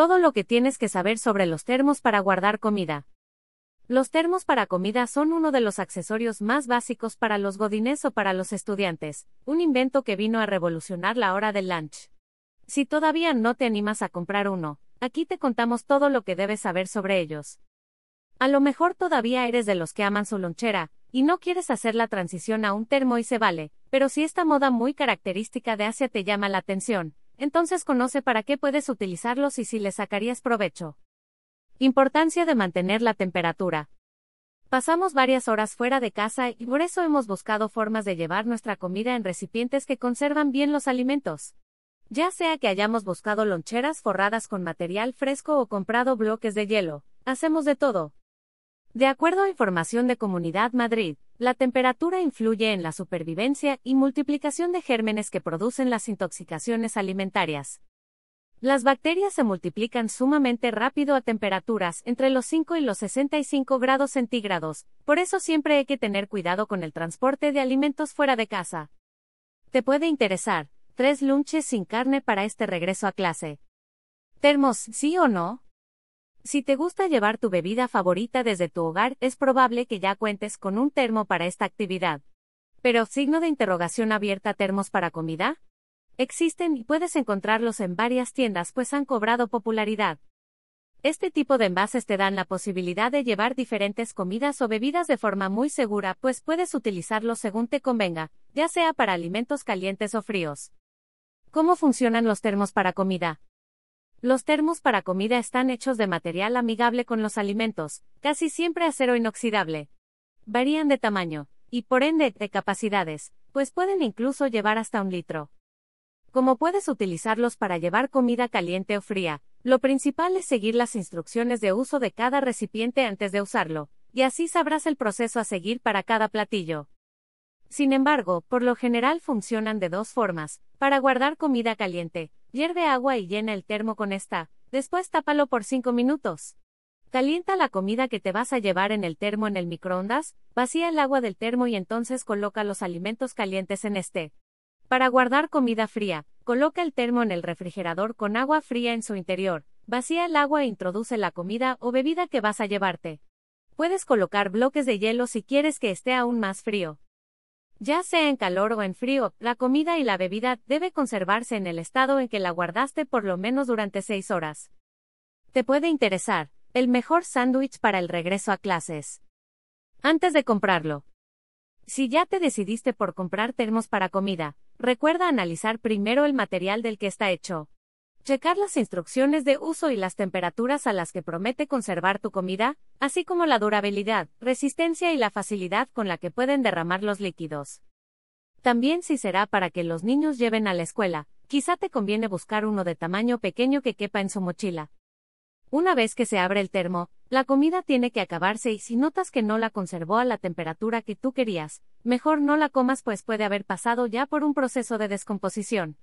Todo lo que tienes que saber sobre los termos para guardar comida. Los termos para comida son uno de los accesorios más básicos para los godines o para los estudiantes, un invento que vino a revolucionar la hora del lunch. Si todavía no te animas a comprar uno, aquí te contamos todo lo que debes saber sobre ellos. A lo mejor todavía eres de los que aman su lonchera, y no quieres hacer la transición a un termo y se vale, pero si esta moda muy característica de Asia te llama la atención, entonces conoce para qué puedes utilizarlos y si le sacarías provecho. Importancia de mantener la temperatura. Pasamos varias horas fuera de casa y por eso hemos buscado formas de llevar nuestra comida en recipientes que conservan bien los alimentos. Ya sea que hayamos buscado loncheras forradas con material fresco o comprado bloques de hielo, hacemos de todo, de acuerdo a información de Comunidad Madrid, la temperatura influye en la supervivencia y multiplicación de gérmenes que producen las intoxicaciones alimentarias. Las bacterias se multiplican sumamente rápido a temperaturas entre los 5 y los 65 grados centígrados, por eso siempre hay que tener cuidado con el transporte de alimentos fuera de casa. Te puede interesar, tres lunches sin carne para este regreso a clase. Termos, ¿sí o no? Si te gusta llevar tu bebida favorita desde tu hogar, es probable que ya cuentes con un termo para esta actividad. Pero, signo de interrogación abierta termos para comida? Existen y puedes encontrarlos en varias tiendas pues han cobrado popularidad. Este tipo de envases te dan la posibilidad de llevar diferentes comidas o bebidas de forma muy segura, pues puedes utilizarlos según te convenga, ya sea para alimentos calientes o fríos. ¿Cómo funcionan los termos para comida? Los termos para comida están hechos de material amigable con los alimentos, casi siempre acero inoxidable. Varían de tamaño, y por ende de capacidades, pues pueden incluso llevar hasta un litro. Como puedes utilizarlos para llevar comida caliente o fría, lo principal es seguir las instrucciones de uso de cada recipiente antes de usarlo, y así sabrás el proceso a seguir para cada platillo. Sin embargo, por lo general funcionan de dos formas, para guardar comida caliente, Hierve agua y llena el termo con esta, después tápalo por 5 minutos. Calienta la comida que te vas a llevar en el termo en el microondas, vacía el agua del termo y entonces coloca los alimentos calientes en este. Para guardar comida fría, coloca el termo en el refrigerador con agua fría en su interior, vacía el agua e introduce la comida o bebida que vas a llevarte. Puedes colocar bloques de hielo si quieres que esté aún más frío. Ya sea en calor o en frío, la comida y la bebida debe conservarse en el estado en que la guardaste por lo menos durante 6 horas. Te puede interesar, el mejor sándwich para el regreso a clases. Antes de comprarlo. Si ya te decidiste por comprar termos para comida, recuerda analizar primero el material del que está hecho. Checar las instrucciones de uso y las temperaturas a las que promete conservar tu comida, así como la durabilidad, resistencia y la facilidad con la que pueden derramar los líquidos. También si será para que los niños lleven a la escuela, quizá te conviene buscar uno de tamaño pequeño que quepa en su mochila. Una vez que se abre el termo, la comida tiene que acabarse y si notas que no la conservó a la temperatura que tú querías, mejor no la comas pues puede haber pasado ya por un proceso de descomposición.